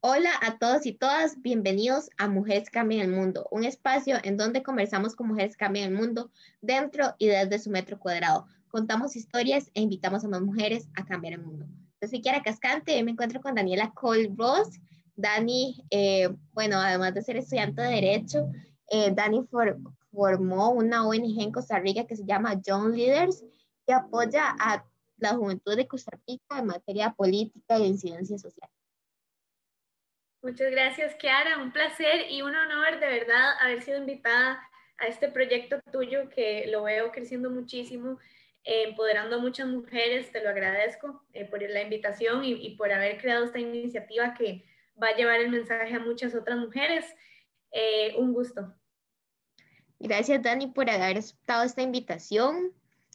Hola a todos y todas, bienvenidos a Mujeres Cambian el Mundo, un espacio en donde conversamos con mujeres que cambian el mundo dentro y desde su metro cuadrado. Contamos historias e invitamos a más mujeres a cambiar el mundo. Yo soy Kiara Cascante y me encuentro con Daniela Cole Ross. Dani, eh, bueno, además de ser estudiante de Derecho, eh, Dani formó una ONG en Costa Rica que se llama Young Leaders que apoya a la juventud de Costa Rica en materia política e incidencia social. Muchas gracias, Kiara. Un placer y un honor de verdad haber sido invitada a este proyecto tuyo que lo veo creciendo muchísimo, empoderando a muchas mujeres. Te lo agradezco eh, por la invitación y, por haber creado esta iniciativa que va a llevar el mensaje a muchas otras mujeres. Eh, un gusto. Gracias, Dani, por haber aceptado esta invitación.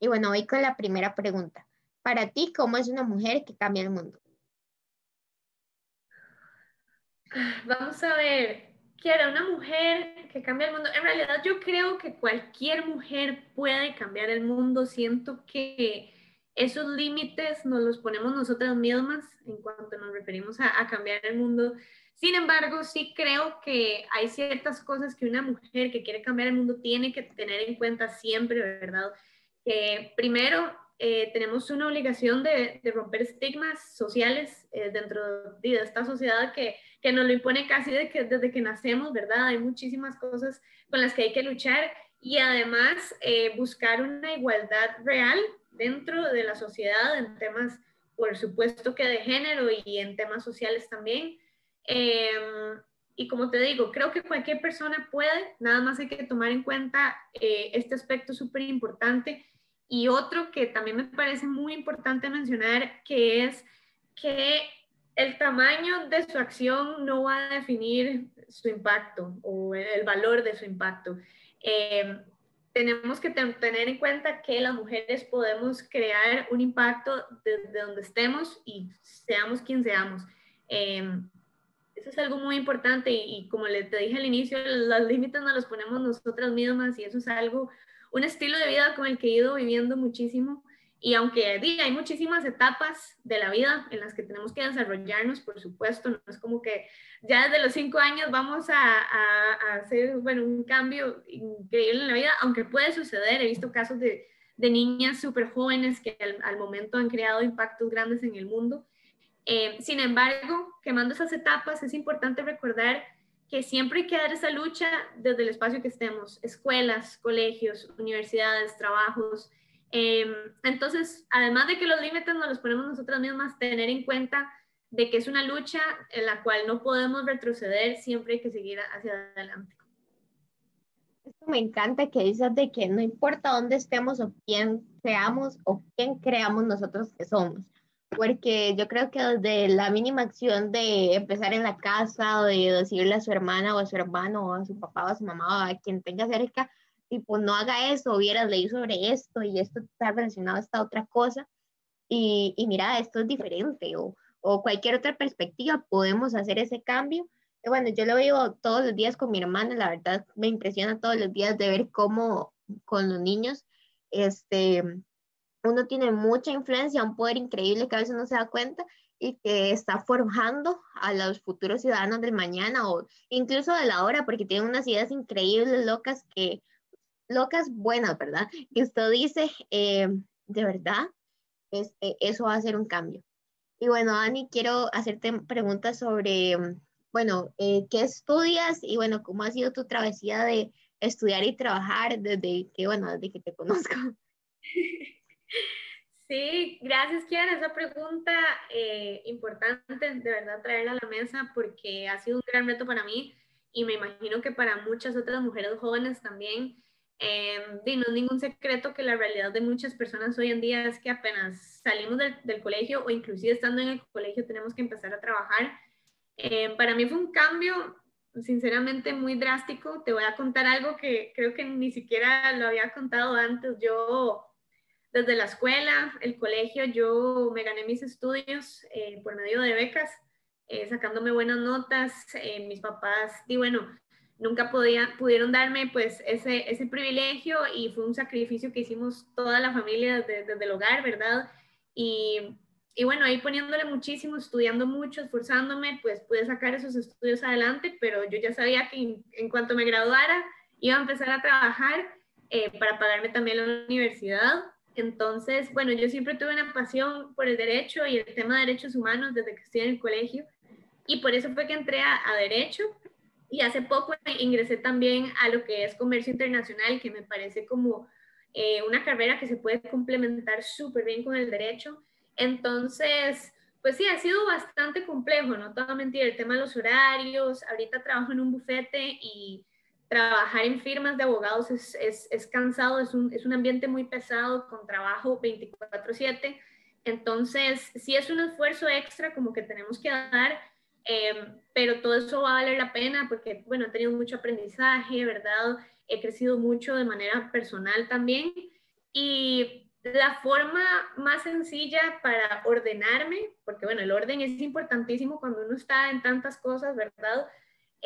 Y bueno, voy con la primera pregunta. Para ti, ¿cómo es una mujer que cambia el mundo? Vamos a ver, quiero una mujer que cambie el mundo. En realidad yo creo que cualquier mujer puede cambiar el mundo. Siento que esos límites nos los ponemos nosotras mismas en cuanto nos referimos a, cambiar el mundo. Sin embargo, sí creo que hay ciertas cosas que una mujer que quiere cambiar el mundo tiene que tener en cuenta siempre, ¿verdad? Que primero eh, tenemos una obligación de, romper estigmas sociales eh, dentro de esta sociedad que, que, nos lo impone casi de que, desde que nacemos, ¿verdad? Hay muchísimas cosas con las que hay que luchar y además eh, buscar una igualdad real dentro de la sociedad en temas, por supuesto que de género y en temas sociales también. Em, y como te digo, creo que cualquier persona puede, nada más hay que tomar en cuenta este aspecto súper importante y otro que también me parece muy importante mencionar, que es que el tamaño de su acción no va a definir su impacto o el valor de su impacto. Em, tenemos que tener en cuenta que las mujeres podemos crear un impacto desde donde estemos y seamos quien seamos. Em, eso es algo muy importante y, y como les te dije al inicio, los límites nos los ponemos nosotras mismas y eso es algo un estilo de vida con el que he ido viviendo muchísimo. Y aunque hay muchísimas etapas de la vida en las que tenemos que desarrollarnos, por supuesto, no es como que ya desde los cinco años vamos a, hacer bueno, un cambio increíble en la vida, aunque puede suceder. He visto casos de, niñas súper jóvenes que al, momento han creado impactos grandes en el mundo. Eh, sin embargo, quemando esas etapas, es importante recordar que siempre hay que dar esa lucha desde el espacio que estemos, escuelas, colegios, universidades, trabajos. Em, entonces, además de que los límites nos los ponemos nosotras mismas, tener en cuenta de que es una lucha en la cual no podemos retroceder, siempre hay que seguir hacia adelante. me encanta que dices de que no importa dónde estemos o quién seamos o quién creamos nosotros que somos porque yo creo que desde la mínima acción de empezar en la casa o de decirle a su hermana o a su hermano o a su papá o a su mamá o a quien tenga cerca, tipo, no haga eso, hubieras leído sobre esto y esto está relacionado a esta otra cosa y, y mira, esto es diferente o, o cualquier otra perspectiva, podemos hacer ese cambio. Y bueno, yo lo veo todos los días con mi hermana, la verdad me impresiona todos los días de ver cómo con los niños, este, uno tiene mucha influencia, un poder increíble que a veces no se da cuenta y que está forjando a los futuros ciudadanos del mañana o incluso de la hora, porque tienen unas ideas increíbles, locas, que, locas buenas, ¿verdad? Que usted dice, eh, de verdad, este, eso va a ser un cambio. Y bueno, Dani, quiero hacerte preguntas sobre, bueno, eh, ¿qué estudias? Y bueno, ¿cómo ha sido tu travesía de estudiar y trabajar desde que, bueno, desde que te conozco? Sí, gracias, Kiara. Esa pregunta eh, importante, de verdad, traerla a la mesa porque ha sido un gran reto para mí y me imagino que para muchas otras mujeres jóvenes también. Eh, no es ningún secreto que la realidad de muchas personas hoy en día es que apenas salimos del, colegio o inclusive estando en el colegio tenemos que empezar a trabajar. Eh, para mí fue un cambio sinceramente muy drástico. Te voy a contar algo que creo que ni siquiera lo había contado antes. Yo desde la escuela, el colegio, yo me gané mis estudios eh, por medio de becas, eh, sacándome buenas notas. Eh, mis papás, y bueno, nunca podía, pudieron darme pues ese, ese privilegio y fue un sacrificio que hicimos toda la familia desde, desde el hogar, ¿verdad? Y y bueno, ahí poniéndole muchísimo, estudiando mucho, esforzándome, pues pude sacar esos estudios adelante, pero yo ya sabía que en, cuanto me graduara iba a empezar a trabajar eh, para pagarme también la universidad. Entonces, bueno, yo siempre tuve una pasión por el derecho y el tema de derechos humanos desde que estoy en el colegio. Y por eso fue que entré a, derecho. Y hace poco ingresé también a lo que es comercio internacional, que me parece como eh, una carrera que se puede complementar súper bien con el derecho. Entonces, pues sí, ha sido bastante complejo, no te voy el tema de los horarios, ahorita trabajo en un bufete y trabajar en firmas de abogados es, es, es cansado, es un, es un ambiente muy pesado con trabajo 24/7. Entonces, sí es un esfuerzo extra como que tenemos que dar, em, pero todo eso va a valer la pena porque, bueno, he tenido mucho aprendizaje, ¿verdad? He crecido mucho de manera personal también y la forma más sencilla para ordenarme, porque bueno, el orden es importantísimo cuando uno está en tantas cosas, ¿verdad?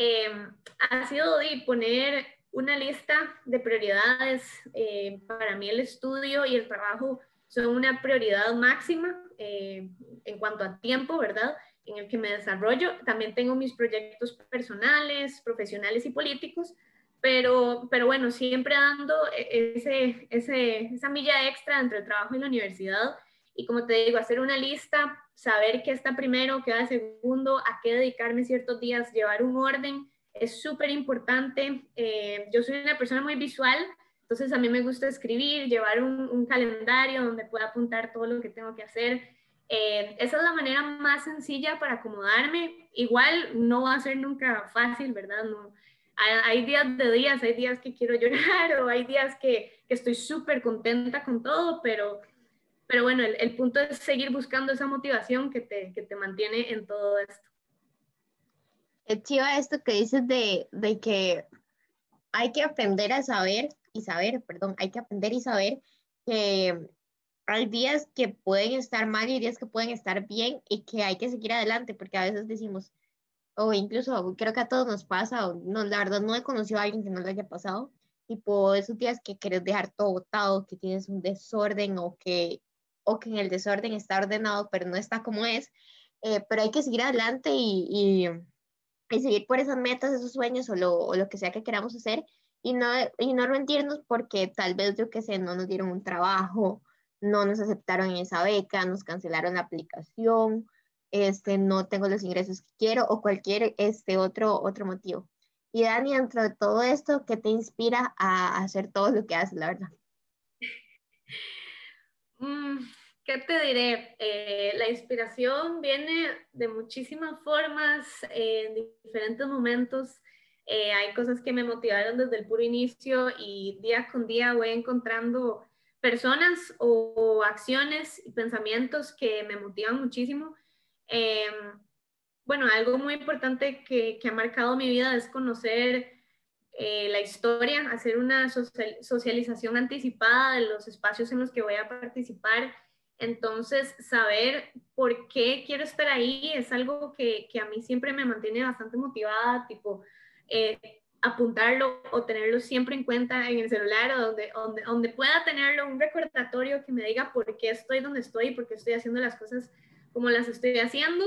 Em, ha sido de poner una lista de prioridades. Eh, para mí el estudio y el trabajo son una prioridad máxima eh, en cuanto a tiempo, ¿verdad? En el que me desarrollo. También tengo mis proyectos personales, profesionales y políticos, pero, pero bueno, siempre dando e, ese, ese, esa milla extra entre el trabajo y la universidad. Y como te digo, hacer una lista, saber qué está primero, qué va segundo, a qué dedicarme ciertos días, llevar un orden, es súper importante. Eh, yo soy una persona muy visual, entonces a mí me gusta escribir, llevar un, un calendario donde pueda apuntar todo lo que tengo que hacer. Eh, esa es la manera más sencilla para acomodarme. Igual no va a ser nunca fácil, ¿verdad? No, hay días de días, hay días que quiero llorar o hay días que, que estoy súper contenta con todo, pero, pero bueno, el, el, punto es seguir buscando esa motivación que te, que te mantiene en todo esto. Es chiva esto que dices de, de que hay que aprender a saber y saber, perdón, hay que aprender y saber que hay días que pueden estar mal y días que pueden estar bien y que hay que seguir adelante, porque a veces decimos, o incluso creo que a todos nos pasa, o no, la verdad no he conocido a alguien que no le haya pasado, tipo esos días que quieres dejar todo botado, que tienes un desorden o que, o que en el desorden está ordenado pero no está como es, eh, pero hay que seguir adelante y, y, y, seguir por esas metas, esos sueños o lo, o lo que sea que queramos hacer y no, y no rendirnos porque tal vez yo que sé, no nos dieron un trabajo, no nos aceptaron en esa beca, nos cancelaron la aplicación, este, no tengo los ingresos que quiero o cualquier este, otro, otro motivo. Y Dani, dentro de todo esto, ¿qué te inspira a hacer todo lo que haces, la verdad? Mm, ¿Qué te diré? Eh, la inspiración viene de muchísimas formas, en diferentes momentos. Eh, hay cosas que me motivaron desde el puro inicio y día con día voy encontrando personas o acciones y pensamientos que me motivan muchísimo Em, bueno, algo muy importante que, que, ha marcado mi vida es conocer eh, la historia, hacer una socialización anticipada de los espacios en los que voy a participar. Entonces, saber por qué quiero estar ahí es algo que, que a mí siempre me mantiene bastante motivada, tipo, eh, apuntarlo o tenerlo siempre en cuenta en el celular o donde, donde, donde pueda tenerlo, un recordatorio que me diga por qué estoy donde estoy y por qué estoy haciendo las cosas como las estoy haciendo.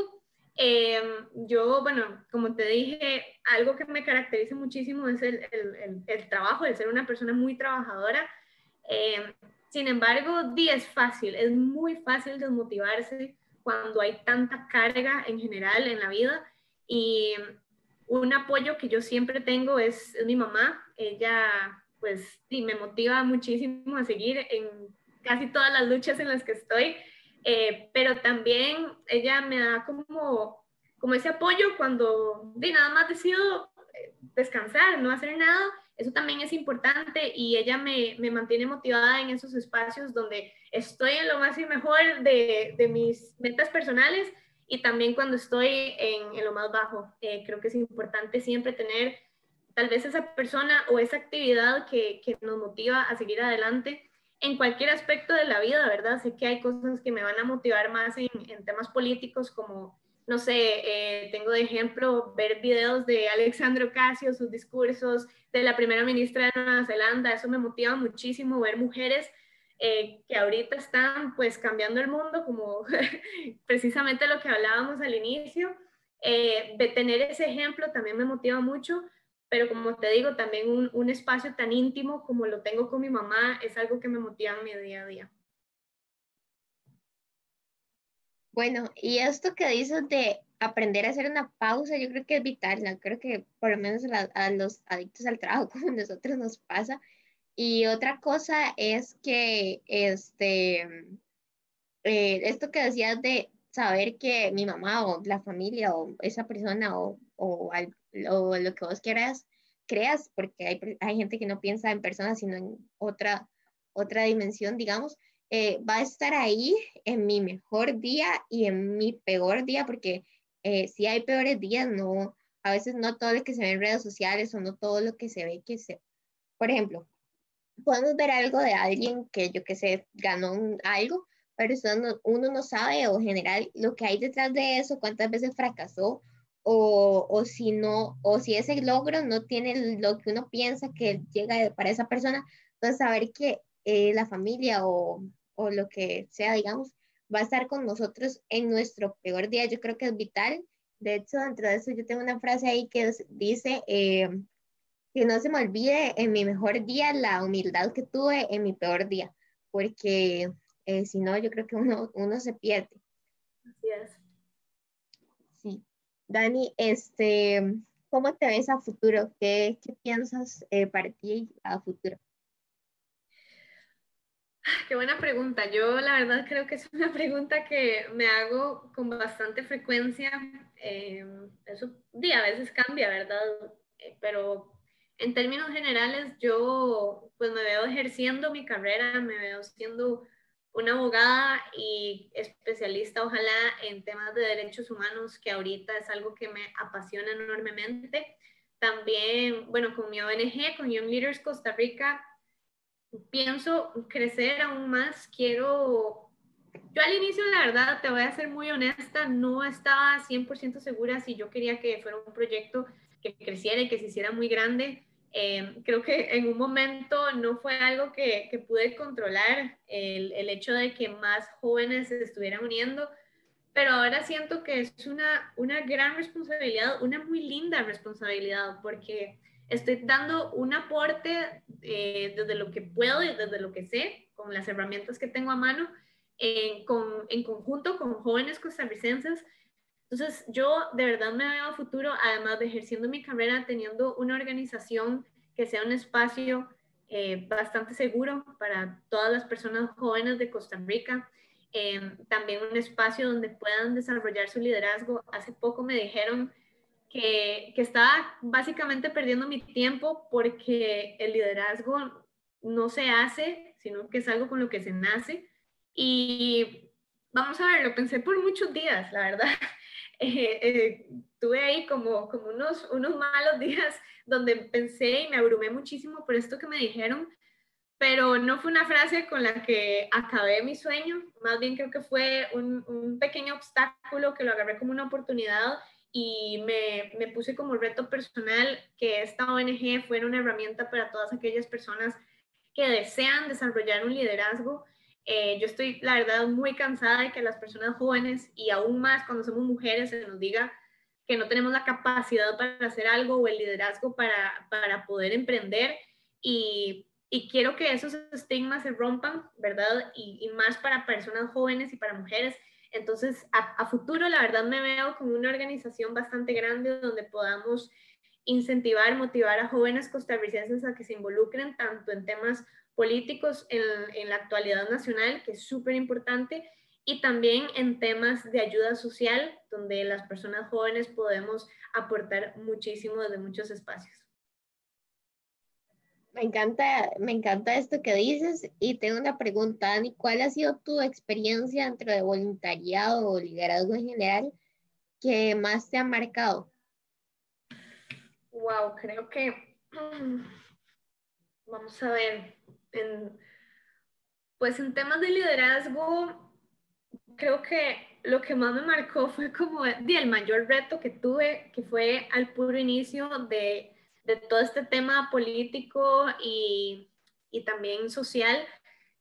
Eh, yo, bueno, como te dije, algo que me caracteriza muchísimo es el, el, el, trabajo, el ser una persona muy trabajadora. Eh, sin embargo, di es fácil, es muy fácil desmotivarse cuando hay tanta carga en general en la vida. Y un apoyo que yo siempre tengo es, mi mamá. Ella, pues, sí, me motiva muchísimo a seguir en casi todas las luchas en las que estoy. Eh, pero también ella me da como, como ese apoyo cuando de nada más decido eh, descansar, no hacer nada, eso también es importante y ella me, me, mantiene motivada en esos espacios donde estoy en lo más y mejor de, de mis metas personales y también cuando estoy en, lo más bajo. Eh, creo que es importante siempre tener tal vez esa persona o esa actividad que, que nos motiva a seguir adelante en cualquier aspecto de la vida, ¿verdad? Sé que hay cosas que me van a motivar más en temas políticos, como, no sé, eh, tengo de ejemplo ver videos de Alexandro Ocasio, sus discursos, de la primera ministra de Nueva Zelanda, eso me motiva muchísimo, ver mujeres eh, que ahorita están pues cambiando el mundo, como precisamente lo que hablábamos al inicio. Eh, de tener ese ejemplo también me motiva mucho, pero como te digo, también un, un, espacio tan íntimo como lo tengo con mi mamá es algo que me motiva en mi día a día. Bueno, y esto que dices de aprender a hacer una pausa, yo creo que es vital, ¿no? creo que por lo menos a, los adictos al trabajo, como a nosotros nos pasa. Y otra cosa es que, este, eh, esto que decías de saber que mi mamá o la familia o esa persona o, o, lo que vos quieras, creas, porque hay, hay, gente que no piensa en personas, sino en otra, otra dimensión, digamos, eh, va a estar ahí en mi mejor día y en mi peor día, porque eh, si hay peores días, no, a veces no todo lo que se ve en redes sociales o no todo lo que se ve que se, por ejemplo, podemos ver algo de alguien que yo que sé, ganó algo, pero uno no sabe o general lo que hay detrás de eso, cuántas veces fracasó o, o, si no, o si ese logro no tiene lo que uno piensa que llega para esa persona, entonces saber que eh, la familia o, o lo que sea, digamos, va a estar con nosotros en nuestro peor día, yo creo que es vital. De hecho, dentro de eso yo tengo una frase ahí que dice, eh, que no se me olvide en mi mejor día la humildad que tuve en mi peor día, porque eh, si no, yo creo que uno, uno se pierde. Así es. Sí. Dani, este, ¿cómo te ves a futuro? ¿Qué, qué piensas eh, para ti a futuro? Qué buena pregunta. Yo la verdad creo que es una pregunta que me hago con bastante frecuencia. Eh, eso día a veces cambia, ¿verdad? Eh, pero en términos generales yo pues me veo ejerciendo mi carrera, me veo siendo una abogada y especialista ojalá en temas de derechos humanos, que ahorita es algo que me apasiona enormemente. También, bueno, con mi ONG, con Young Leaders Costa Rica, pienso crecer aún más, quiero... Yo al inicio, la verdad, te voy a ser muy honesta, no estaba 100% segura si yo quería que fuera un proyecto que creciera y que se hiciera muy grande. Eh, creo que en un momento no fue algo que, que pude controlar, el, el, hecho de que más jóvenes se estuvieran uniendo, pero ahora siento que es una, una gran responsabilidad, una muy linda responsabilidad, porque estoy dando un aporte eh, desde lo que puedo y desde lo que sé, con las herramientas que tengo a mano, en, con, en conjunto con jóvenes costarricenses. Entonces, yo de verdad me veo a futuro, además de ejerciendo mi carrera, teniendo una organización que sea un espacio eh, bastante seguro para todas las personas jóvenes de Costa Rica. Eh, también un espacio donde puedan desarrollar su liderazgo. Hace poco me dijeron que, que estaba básicamente perdiendo mi tiempo porque el liderazgo no se hace, sino que es algo con lo que se nace. Y vamos a ver, lo pensé por muchos días, la verdad. Eh, eh, tuve ahí como, como unos, unos malos días donde pensé y me abrumé muchísimo por esto que me dijeron, pero no fue una frase con la que acabé mi sueño, más bien creo que fue un, un pequeño obstáculo que lo agarré como una oportunidad y me, me, puse como reto personal que esta ONG fuera una herramienta para todas aquellas personas que desean desarrollar un liderazgo. Eh, yo estoy, la verdad, muy cansada de que las personas jóvenes y aún más cuando somos mujeres se nos diga que no tenemos la capacidad para hacer algo o el liderazgo para, para poder emprender y, y, quiero que esos estigmas se rompan, ¿verdad? Y, y más para personas jóvenes y para mujeres entonces, a, futuro, la verdad, me veo como una organización bastante grande donde podamos incentivar, motivar a jóvenes costarricenses a que se involucren tanto en temas políticos en, en la actualidad nacional, que es súper importante, y también en temas de ayuda social, donde las personas jóvenes podemos aportar muchísimo desde muchos espacios. Me encanta, me encanta esto que dices y tengo una pregunta, Dani, ¿cuál ha sido tu experiencia dentro de voluntariado o liderazgo en general que más te ha marcado? Wow, creo que, vamos a ver, pues en temas de liderazgo, creo que lo que más me marcó fue como el mayor reto que tuve, que fue al puro inicio de de todo este tema político y, y también social,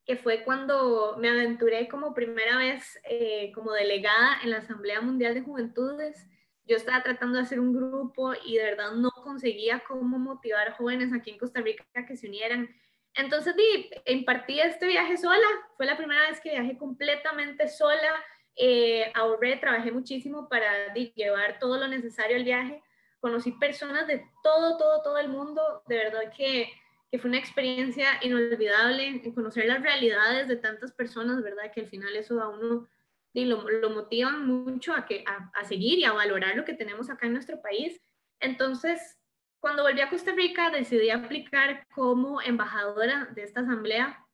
que fue cuando me aventuré como primera vez eh, como delegada en la Asamblea Mundial de Juventudes. Yo estaba tratando de hacer un grupo y de verdad no conseguía cómo motivar jóvenes aquí en Costa Rica que se unieran. Entonces di, impartí este viaje sola, fue la primera vez que viajé completamente sola, eh, ahorré, trabajé muchísimo para llevar todo lo necesario al viaje, conocí personas de todo, todo, todo el mundo, de verdad que, que fue una experiencia inolvidable, conocer las realidades de tantas personas, ¿verdad? Que al final eso a uno y lo, lo motivan mucho a, que, a, a seguir y a valorar lo que tenemos acá en nuestro país. Entonces, cuando volví a Costa Rica, decidí aplicar como embajadora de esta asamblea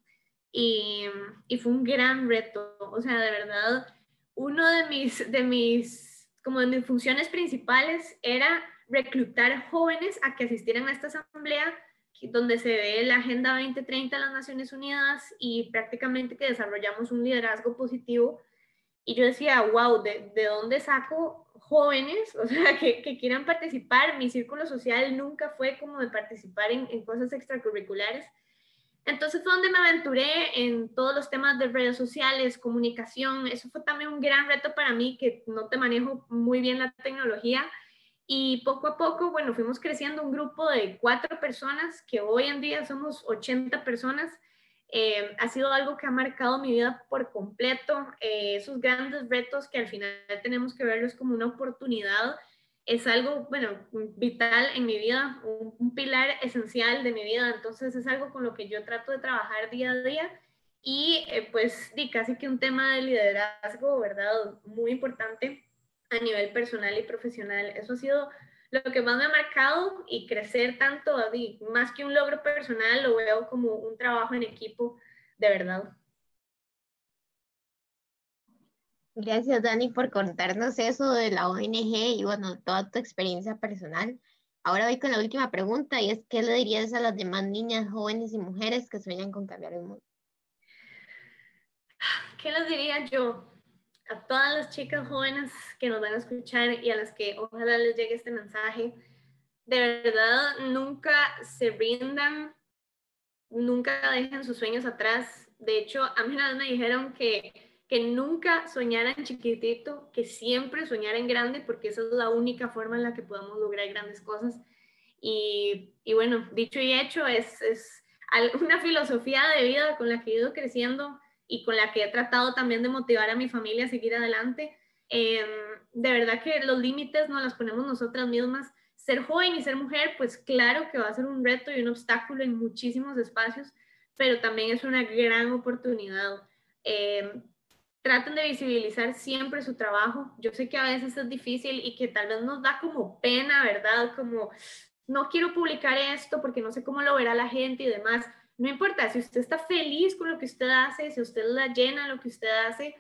y, y, fue un gran reto. O sea, de verdad, uno de mis, de mis, como de mis funciones principales era reclutar jóvenes a que asistieran a esta asamblea donde se ve la Agenda 2030 de las Naciones Unidas y prácticamente que desarrollamos un liderazgo positivo. Y yo decía, wow, ¿de, de dónde saco jóvenes, o sea, que, que, quieran participar? Mi círculo social nunca fue como de participar en, en cosas extracurriculares. Entonces fue donde me aventuré en todos los temas de redes sociales, comunicación. Eso fue también un gran reto para mí, que no te manejo muy bien la tecnología y poco a poco, bueno, fuimos creciendo un grupo de cuatro personas, que hoy en día somos 80 personas. Eh, ha sido algo que ha marcado mi vida por completo. Eh, esos grandes retos que al final tenemos que verlos como una oportunidad, es algo, bueno, vital en mi vida, un, pilar esencial de mi vida. Entonces es algo con lo que yo trato de trabajar día a día. Y eh, pues di casi que un tema de liderazgo, ¿verdad? Muy importante a nivel personal y profesional. Eso ha sido lo que más me ha marcado y crecer tanto, más que un logro personal, lo veo como un trabajo en equipo de verdad. Gracias, Dani, por contarnos eso de la ONG y bueno, toda tu experiencia personal. Ahora voy con la última pregunta y es, ¿qué le dirías a las demás niñas, jóvenes y mujeres que sueñan con cambiar el mundo? ¿Qué les diría yo? A todas las chicas jóvenes que nos van a escuchar y a las que ojalá les llegue este mensaje, de verdad nunca se rindan, nunca dejen sus sueños atrás. De hecho, a mí me dijeron que, que nunca soñaran chiquitito, que siempre soñaran grande, porque esa es la única forma en la que podemos lograr grandes cosas. Y, y bueno, dicho y hecho, es, es una filosofía de vida con la que he ido creciendo y con la que he tratado también de motivar a mi familia a seguir adelante. Em, de verdad que los límites no los ponemos nosotras mismas. Ser joven y ser mujer, pues claro que va a ser un reto y un obstáculo en muchísimos espacios, pero también es una gran oportunidad. Eh, traten de visibilizar siempre su trabajo. Yo sé que a veces es difícil y que tal vez nos da como pena, ¿verdad? Como, no quiero publicar esto porque no sé cómo lo verá la gente y demás no importa, si usted está feliz con lo que usted hace, si usted la llena lo que usted hace,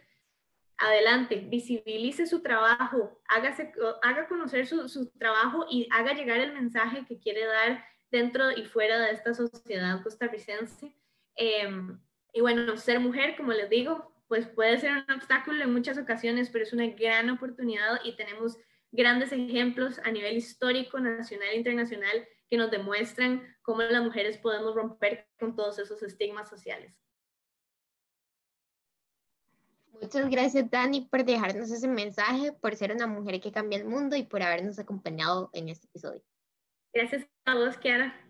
adelante, visibilice su trabajo, hágase, haga conocer su, su, trabajo y haga llegar el mensaje que quiere dar dentro y fuera de esta sociedad costarricense. Eh, y bueno, ser mujer, como les digo, pues puede ser un obstáculo en muchas ocasiones, pero es una gran oportunidad y tenemos grandes ejemplos a nivel histórico, nacional e internacional que nos demuestran cómo las mujeres podemos romper con todos esos estigmas sociales. Muchas gracias, Dani, por dejarnos ese mensaje, por ser una mujer que cambia el mundo y por habernos acompañado en este episodio. Gracias a vos, Kiara.